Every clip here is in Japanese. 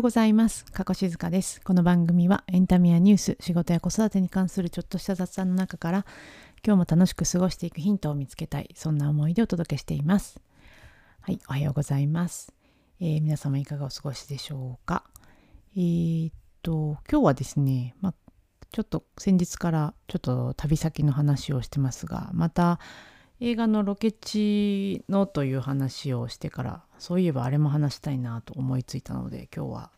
ようございます。加古静香です。この番組はエンタメやニュース、仕事や子育てに関するちょっとした雑談の中から今日も楽しく過ごしていくヒントを見つけたい、そんな思いでお届けしています。はい、おはようございます。えー、皆様いかがお過ごしでしょうか？えー、っと、今日はですね、まあ、ちょっと先日からちょっと旅先の話をしてますが、また映画のロケ地のという話をしてからそういえばあれも話したいなと思いついたので今日は、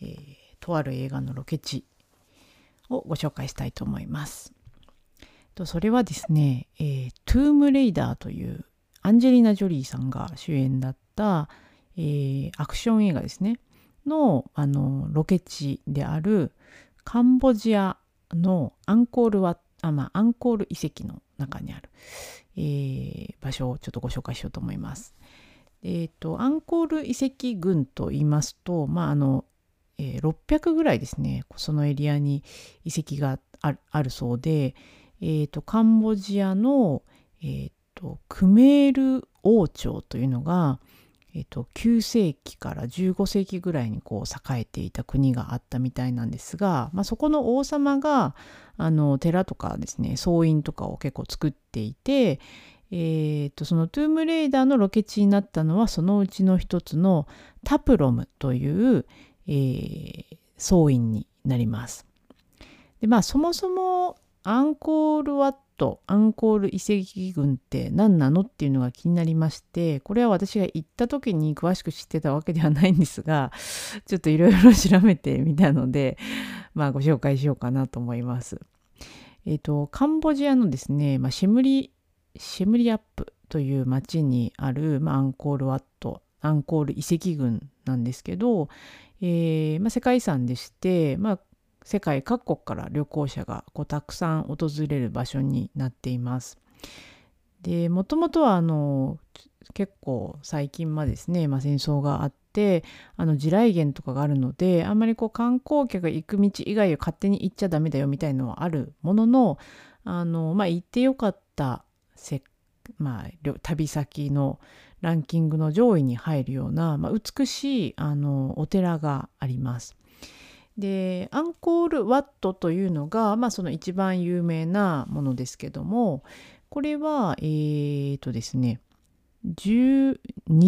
えー、とある映画のロケ地をご紹介したいと思います。とそれはですね、えー、トゥームレイダーというアンジェリーナ・ジョリーさんが主演だった、えー、アクション映画ですねのあのロケ地であるカンボジアのアンコールワあ、まあ、アンコール遺跡の中にある、えー、場所をちょっとご紹介しようと思います。えーと、アンコール遺跡群と言いますと、まああのえー、600ぐらいですねそのエリアに遺跡があるそうで、えーと、カンボジアの、えーと、クメール王朝というのが、えー、と9世紀から15世紀ぐらいにこう栄えていた国があったみたいなんですが、まあ、そこの王様があの寺とかですね僧院とかを結構作っていて、えーと、そのトゥームレイダーのロケ地になったのはそのうちの一つのタプロムという、えー、僧院になります。でまあそもそもアンコールワットアンコール遺跡群って何なのっていうのが気になりましてこれは私が行った時に詳しく知ってたわけではないんですがちょっといろいろ調べてみたのでまあご紹介しようかなと思います。えっ、ー、とカンボジアのですね、まあ、シムリシェムリアップという町にある、まあ、アンコールワットアンコール遺跡群なんですけど、えーまあ、世界遺産でして、まあ、世界各国から旅行者がこうたくさん訪れる場所になっています。でもともとはあの結構最近までですね、まあ、戦争があってあの地雷原とかがあるのであんまりこう観光客が行く道以外を勝手に行っちゃダメだよみたいのはあるもののあの、まあ、行ってよかったせまあ、旅先のランキングの上位に入るような、まあ、美しいあのお寺があります。でアンコールワットというのが、まあ、その一番有名なものですけどもこれはえー、とですね12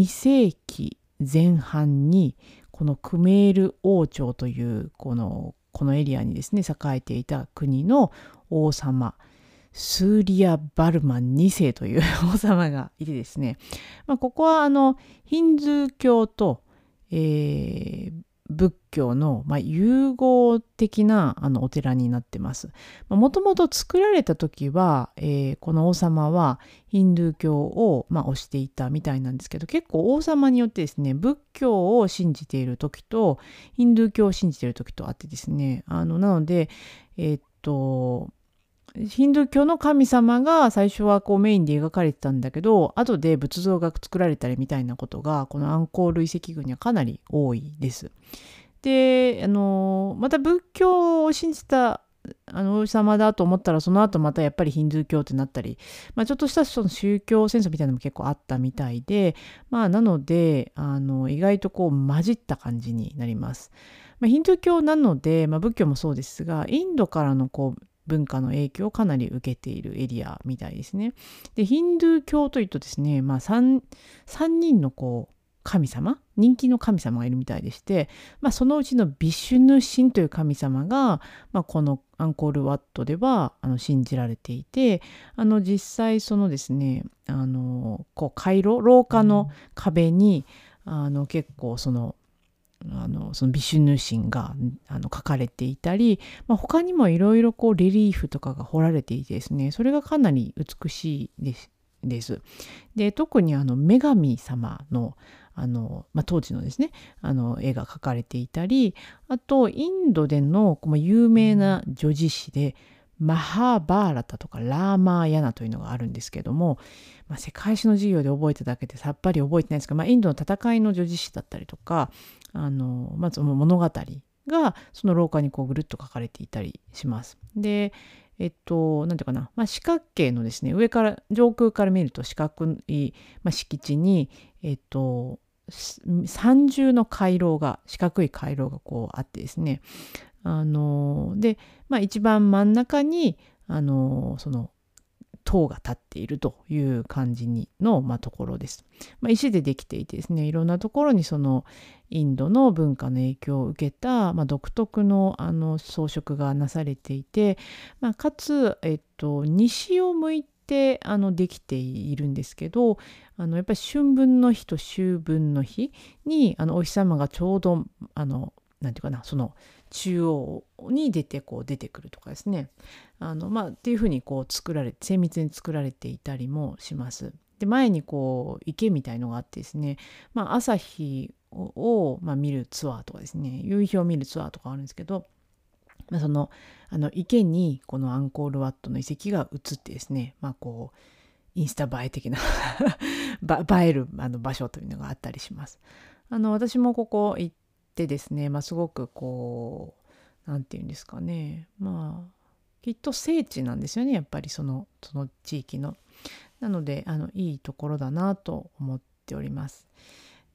世紀前半にこのクメール王朝というこのこのエリアにですね栄えていた国の王様スーリア・バルマン2世という 王様がいてですね、まあ、ここはあのヒンズー教と、えー、仏教の、まあ、融合的なあのお寺になってます。もともと作られた時は、えー、この王様はヒンドゥー教を、まあ、推していたみたいなんですけど結構王様によってですね仏教を信じている時とヒンドゥー教を信じている時とあってですねあのなのでえー、っとヒンドゥー教の神様が最初はこうメインで描かれてたんだけど後で仏像が作られたりみたいなことがこのアンコール遺跡群にはかなり多いです。であのまた仏教を信じたあの王様だと思ったらその後またやっぱりヒンドゥー教ってなったり、まあ、ちょっとしたその宗教戦争みたいなのも結構あったみたいでまあなのであの意外とこう混じった感じになります。まあ、ヒンドゥー教なので、まあ、仏教もそうですがインドからのこう文化の影響をかなり受けているエリアみたいですね。でヒンドゥー教というとですね、まあ3、3, 人のこう神様人気の神様がいるみたいでして、まあ、そのうちのビシュヌ神という神様が、まあ、このアンコールワットではあの信じられていてあの実際そのですねあのこう回廊廊下の壁にあの結構そのあのそのビシュヌ神があの書かれていたり、まあ、他にもいろいろこうレリーフとかが彫られていてですねそれがかなり美しいですです。で特にあの女神様のあの、まあ、当時のですねあの絵が描かれていたりあとインドでの有名な女児誌でマハーバーラタとかラーマーヤナというのがあるんですけども、まあ、世界史の授業で覚えただけでさっぱり覚えてないんですけど、まあ、インドの戦いの女児誌だったりとかあのまず物語がその廊下にこうぐるっと書かれていたりします。でえっと、なんていうかな、まあ、四角形のですね、上から、上空から見ると四角い、まあ、敷地に、えっと、三重の回廊が四角い回廊がこうあってですねあので、まあ、一番真ん中にあのその塔が立っているという感じにの、まあ、ところです、まあ、石でできていてですねいろんなところにそのインドの文化の影響を受けた、まあ、独特のあの装飾がなされていて、まあ、かつ、えっと、西を向いてあのできているんですけどあのやっぱり春分の日と秋分の日にあのお日様がちょうどあのなんていうかなその中央に出てこう出てくるとかですねあの、まあ、っていうふうにこう作られ精密に作られていたりもします。で前にこう池みたいのがあってですね、まあ、朝日を、まあ、見るツアーとかですね夕日を見るツアーとかあるんですけど、まあ、そのあの池にこのアンコールワットの遺跡が映ってですね、まあ、こうインスタ映え的な 映えるあの場所というのがあったりします。あの私もここ行ってですね、まあ、すごくこう何て言うんですかねまあきっと聖地なんですよねやっぱりそのその地域の。なのであのいいところだなと思っております。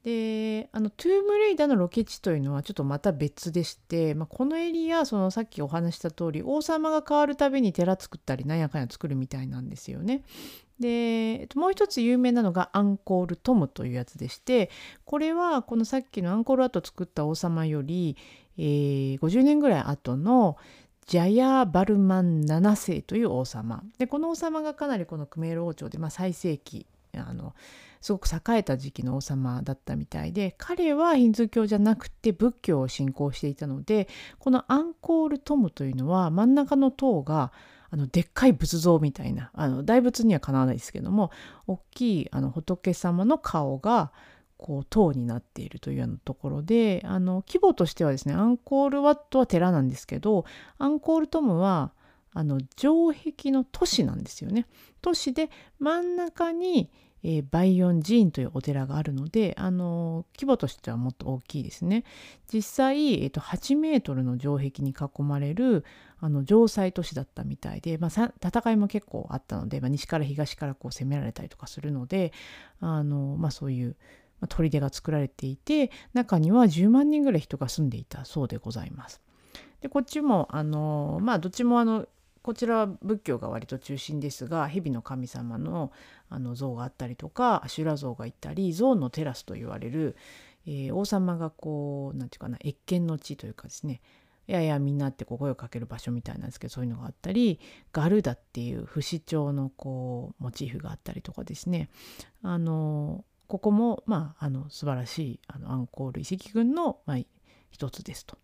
であのトゥームレイダーのロケ地というのはちょっとまた別でして、まあ、このエリアそのさっきお話した通り王様が変わるたびに寺作ったりなんやかんや作るみたいなんですよね。でもう一つ有名なのがアンコールトムというやつでしてこれはこのさっきのアンコールアート作った王様より、えー、50年ぐらい後のジャヤー・バルマン7世という王様でこの王様がかなりこのクメール王朝で、まあ、最盛期あのすごく栄えた時期の王様だったみたいで彼はヒンズー教じゃなくて仏教を信仰していたのでこのアンコール・トムというのは真ん中の塔があのでっかい仏像みたいなあの大仏にはかなわないですけども大きいあの仏様の顔がこう塔になっているというようなところであの規模としてはですねアンコールワットは寺なんですけどアンコールトムはあの城壁の都市なんですよね。都市で真ん中に、えー、バイヨン寺院というお寺があるのであの規模としてはもっと大きいですね。実際、えーと、8メートルの城壁に囲まれるあの城塞都市だったみたいで、まあ、戦いも結構あったので、まあ、西から東からこう攻められたりとかするのであの、まあ、そういう砦が作られていて中には10万人ぐらい人が住んでいたそうでございます。でこっちもあのまあどっちもあのこちらは仏教が割と中心ですが蛇の神様のあの像があったりとかアシュラ像がいたり象のテラスと言われる、えー、王様がこう何て言うかな謁見の地というかですねいやいやみんなってこう声をかける場所みたいなんですけどそういうのがあったりガルダっていう不死鳥のこうモチーフがあったりとかですねあのここも、まあ、あの素晴らしいあのアンコール遺跡群の、まあ、一つですと。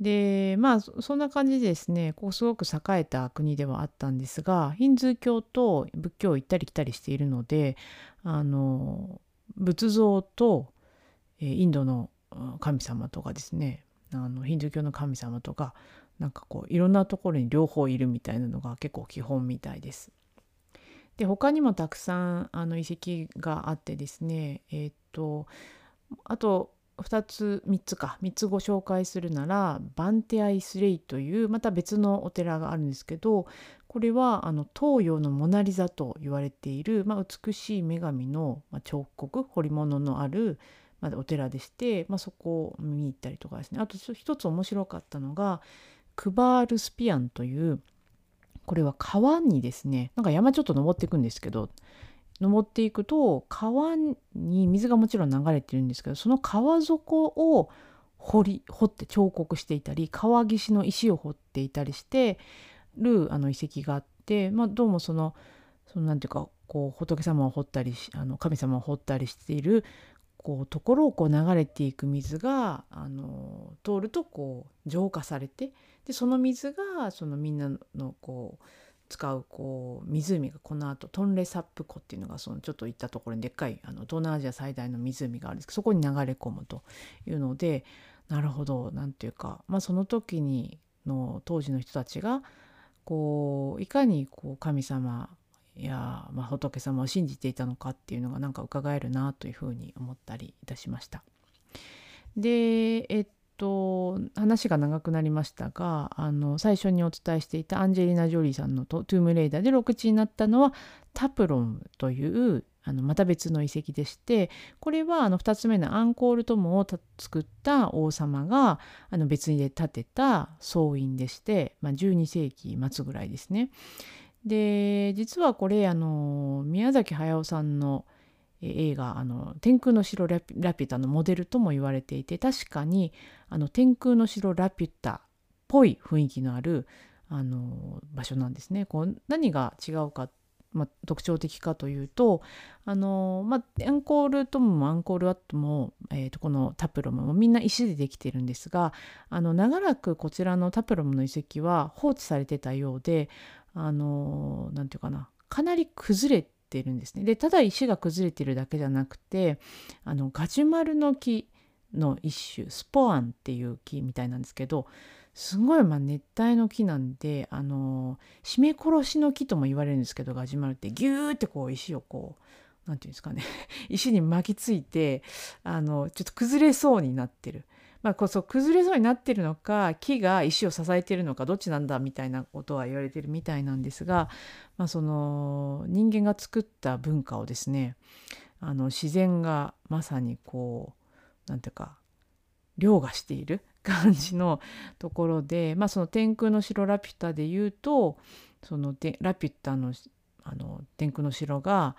でまあそんな感じでですねここすごく栄えた国ではあったんですがヒンズー教と仏教を行ったり来たりしているのであの仏像とインドの神様とかですねあのヒンズー教の神様とかなんかこういろんなところに両方いるみたいなのが結構基本みたいです。で他にもたくさんあの遺跡があってですねえっ、とあと2つ3つか。3つご紹介するならバンテアイスレイというまた別のお寺があるんですけどこれはあの東洋のモナ・リザと言われている、まあ、美しい女神の彫刻彫り物のある、まあ、お寺でして、まあ、そこを見に行ったりとかですね。あと一つ面白かったのがクバールスピアンというこれは川にですねなんか山ちょっと登っていくんですけど登っていくと川に水がもちろん流れてるんですけどその川底を掘り掘って彫刻していたり川岸の石を掘っていたりしてるあの遺跡があって、まあ、どうもそのそのなんていうかこう仏様を掘ったりあの神様を掘ったりしているこうところをこう流れていく水があの通るとこう浄化されてでその水がそのみんなのこう使うこう湖がこの後トンレサップ湖っていうのがそのちょっと行ったところにでっかいあの東南アジア最大の湖があるんですけどそこに流れ込むというのでなるほど何ていうか、まあ、その時にの当時の人たちがこういかにこう神様や、まあ、仏様を信じていたのかっていうのがなんか伺えるなというふうに思ったりいたしました。でえっと話が長くなりましたがあの最初にお伝えしていたアンジェリーナ・ジョリーさんのト「トゥームレイダー」で6地になったのはタプロンというあのまた別の遺跡でしてこれはあの2つ目のアンコール友を作った王様があの別にで建てた総院でして、まあ、12世紀末ぐらいですね。で実はこれあの宮崎駿さんの映画あの「天空の城ラピュタ」のモデルとも言われていて確かにあの天空の城ラピュタっぽい雰囲気のあるあの場所なんですね。こう何が違うか、まあ、特徴的かというとあの、まあ、アンコールトムもアンコールアットも、えー、とこのタプロムもみんな石でできてるんですがあの長らくこちらのタプロムの遺跡は放置されてたようで何て言うかなかなり崩れててるんですね。でただ石が崩れてるだけじゃなくてあのガジュマルの木の一種スポアンっていう木みたいなんですけどすごいまあ熱帯の木なんであの締め殺しの木とも言われるんですけどガジュマルってギューってこう石をこう何て言うんですかね 石に巻きついてあのちょっと崩れそうになってる。まあ、こそ崩れそうになってるのか木が石を支えてるのかどっちなんだみたいなことは言われてるみたいなんですが、まあ、その人間が作った文化をですねあの自然がまさにこう何ていうか凌駕している感じのところで、まあ、その天空の城ラピュタで言うとそのラピュタのあの天空の城が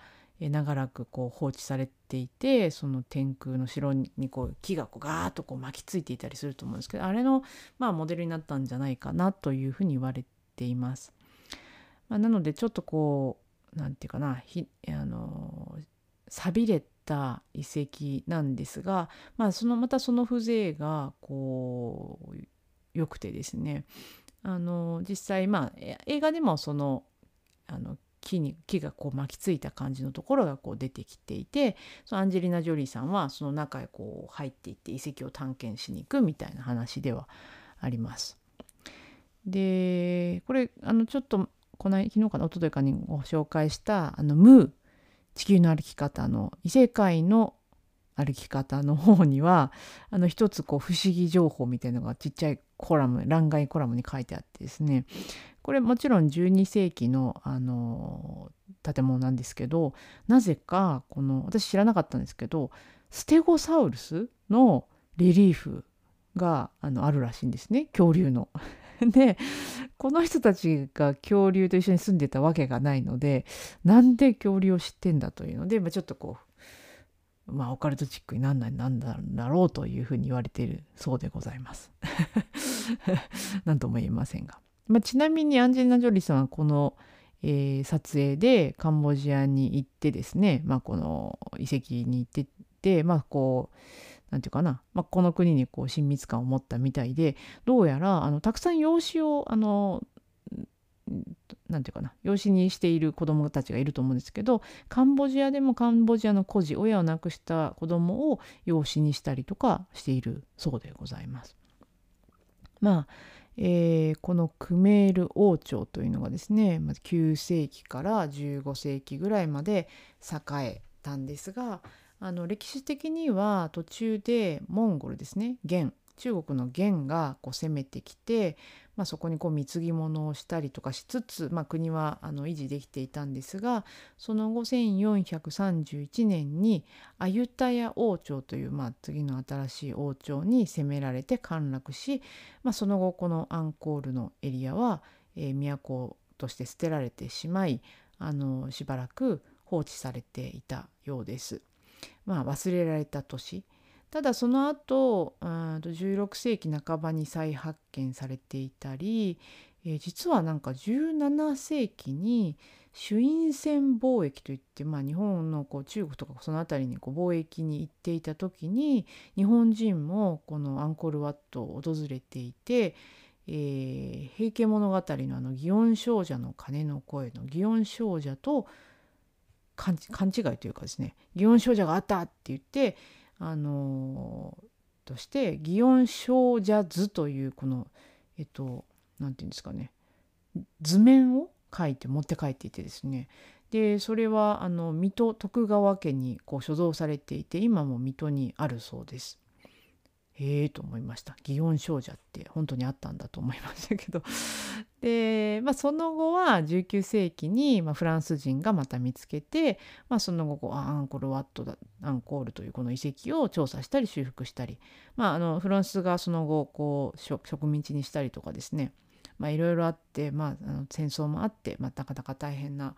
長らくこう放置されていてその天空の城にこう木がこうガーッとこう巻きついていたりすると思うんですけどあれのまあモデルになったんじゃないかなというふうに言われています。まあ、なのでちょっとこう何て言うかなひあの寂れた遺跡なんですが、まあ、そのまたその風情がこう良くてですねあの実際まあ映画でもそのあの木に木がこう巻きついた感じのところがこう出てきていてそのアンジェリーナ・ジョリーさんはその中へこう入っていって遺跡を探検しに行くみたいな話ではあります。でこれあのちょっとこの昨日かな一昨日かにご紹介したあのムー地球の歩き方の異世界の歩き方の方にはあの一つこう不思議情報みたいなのがちっちゃいコラム欄外コラムに書いてあってですねこれもちろん12世紀のあの建物なんですけどなぜかこの私知らなかったんですけどステゴサウルスのレリーフがあのあるらしいんですね恐竜の。でこの人たちが恐竜と一緒に住んでたわけがないのでなんで恐竜を知ってんだというので、まあ、ちょっとこうまあオカルトチックになんないなんだろうというふうに言われているそうでございます。何とも言えませんが。まあ、ちなみにアンジェリーナ・ジョリーさんはこの、えー、撮影でカンボジアに行ってですね、まあ、この遺跡に行ってってまあこう何て言うかな、まあ、この国にこう親密感を持ったみたいでどうやらあのたくさん養子をあの何て言うかな養子にしている子どもたちがいると思うんですけどカンボジアでもカンボジアの孤児親を亡くした子どもを養子にしたりとかしているそうでございます。まあえー、このクメール王朝というのがですね、ま、9世紀から15世紀ぐらいまで栄えたんですがあの歴史的には途中でモンゴルですね元中国の元がこう攻めてきて、まあ、そこにこう貢ぎ物をしたりとかしつつ、まあ、国はあの維持できていたんですがその後1431年にアユタヤ王朝という、まあ、次の新しい王朝に攻められて陥落し、まあ、その後このアンコールのエリアは、えー、都として捨てられてしまいあのしばらく放置されていたようです。まあ、忘れられた年ただその後16世紀半ばに再発見されていたり、えー、実はなんか17世紀に朱印船貿易といって、まあ、日本のこう中国とかその辺りにこう貿易に行っていた時に日本人もこのアンコールワットを訪れていて「えー、平家物語」のあの祇園少女の鐘の声の祇園少女と勘違いというかですね祇園少女があったって言ってあのとして祇園少女図というこのえっと何て言うんですかね図面を書いて持って帰っていてですねでそれはあの水戸徳川家にこう所蔵されていて今も水戸にあるそうです。へえと思いました。祇園少女って本当にあったんだと思いましたけど。で、まあ、その後は19世紀に、まあ、フランス人がまた見つけて、まあ、その後こうアンコールワットだアンコールというこの遺跡を調査したり修復したり、まあ、あのフランスがその後こう植民地にしたりとかですね。いろいろあって、まあ、あの戦争もあって、まあ、なかなか大変な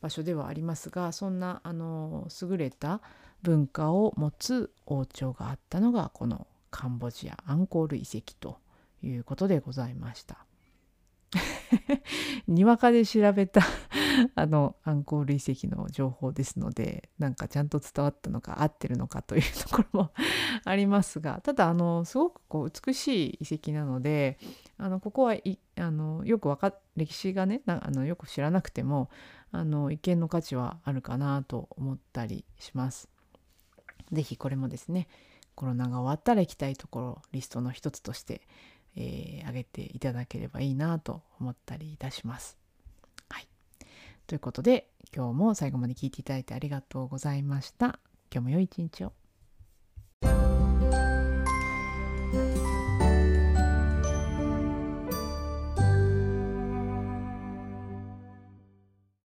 場所ではありますがそんなあの優れた文化を持つ王朝があったのがこのカンボジアアンコール遺跡ということでございました。にわかで調べた あのアンコール遺跡の情報ですのでなんかちゃんと伝わったのか合ってるのかというところも ありますがただあのすごくこう美しい遺跡なのであのここはいあのよくわか歴史がねあのよく知らなくてもあの一見の価値はあるかなと思ったりします。是非これもですねコロナが終わったら行きたいところリストの一つとしてえー、挙げていただければいいなと思ったりいたします。はい。ということで今日も最後まで聞いていただいてありがとうございました。今日も良い一日を。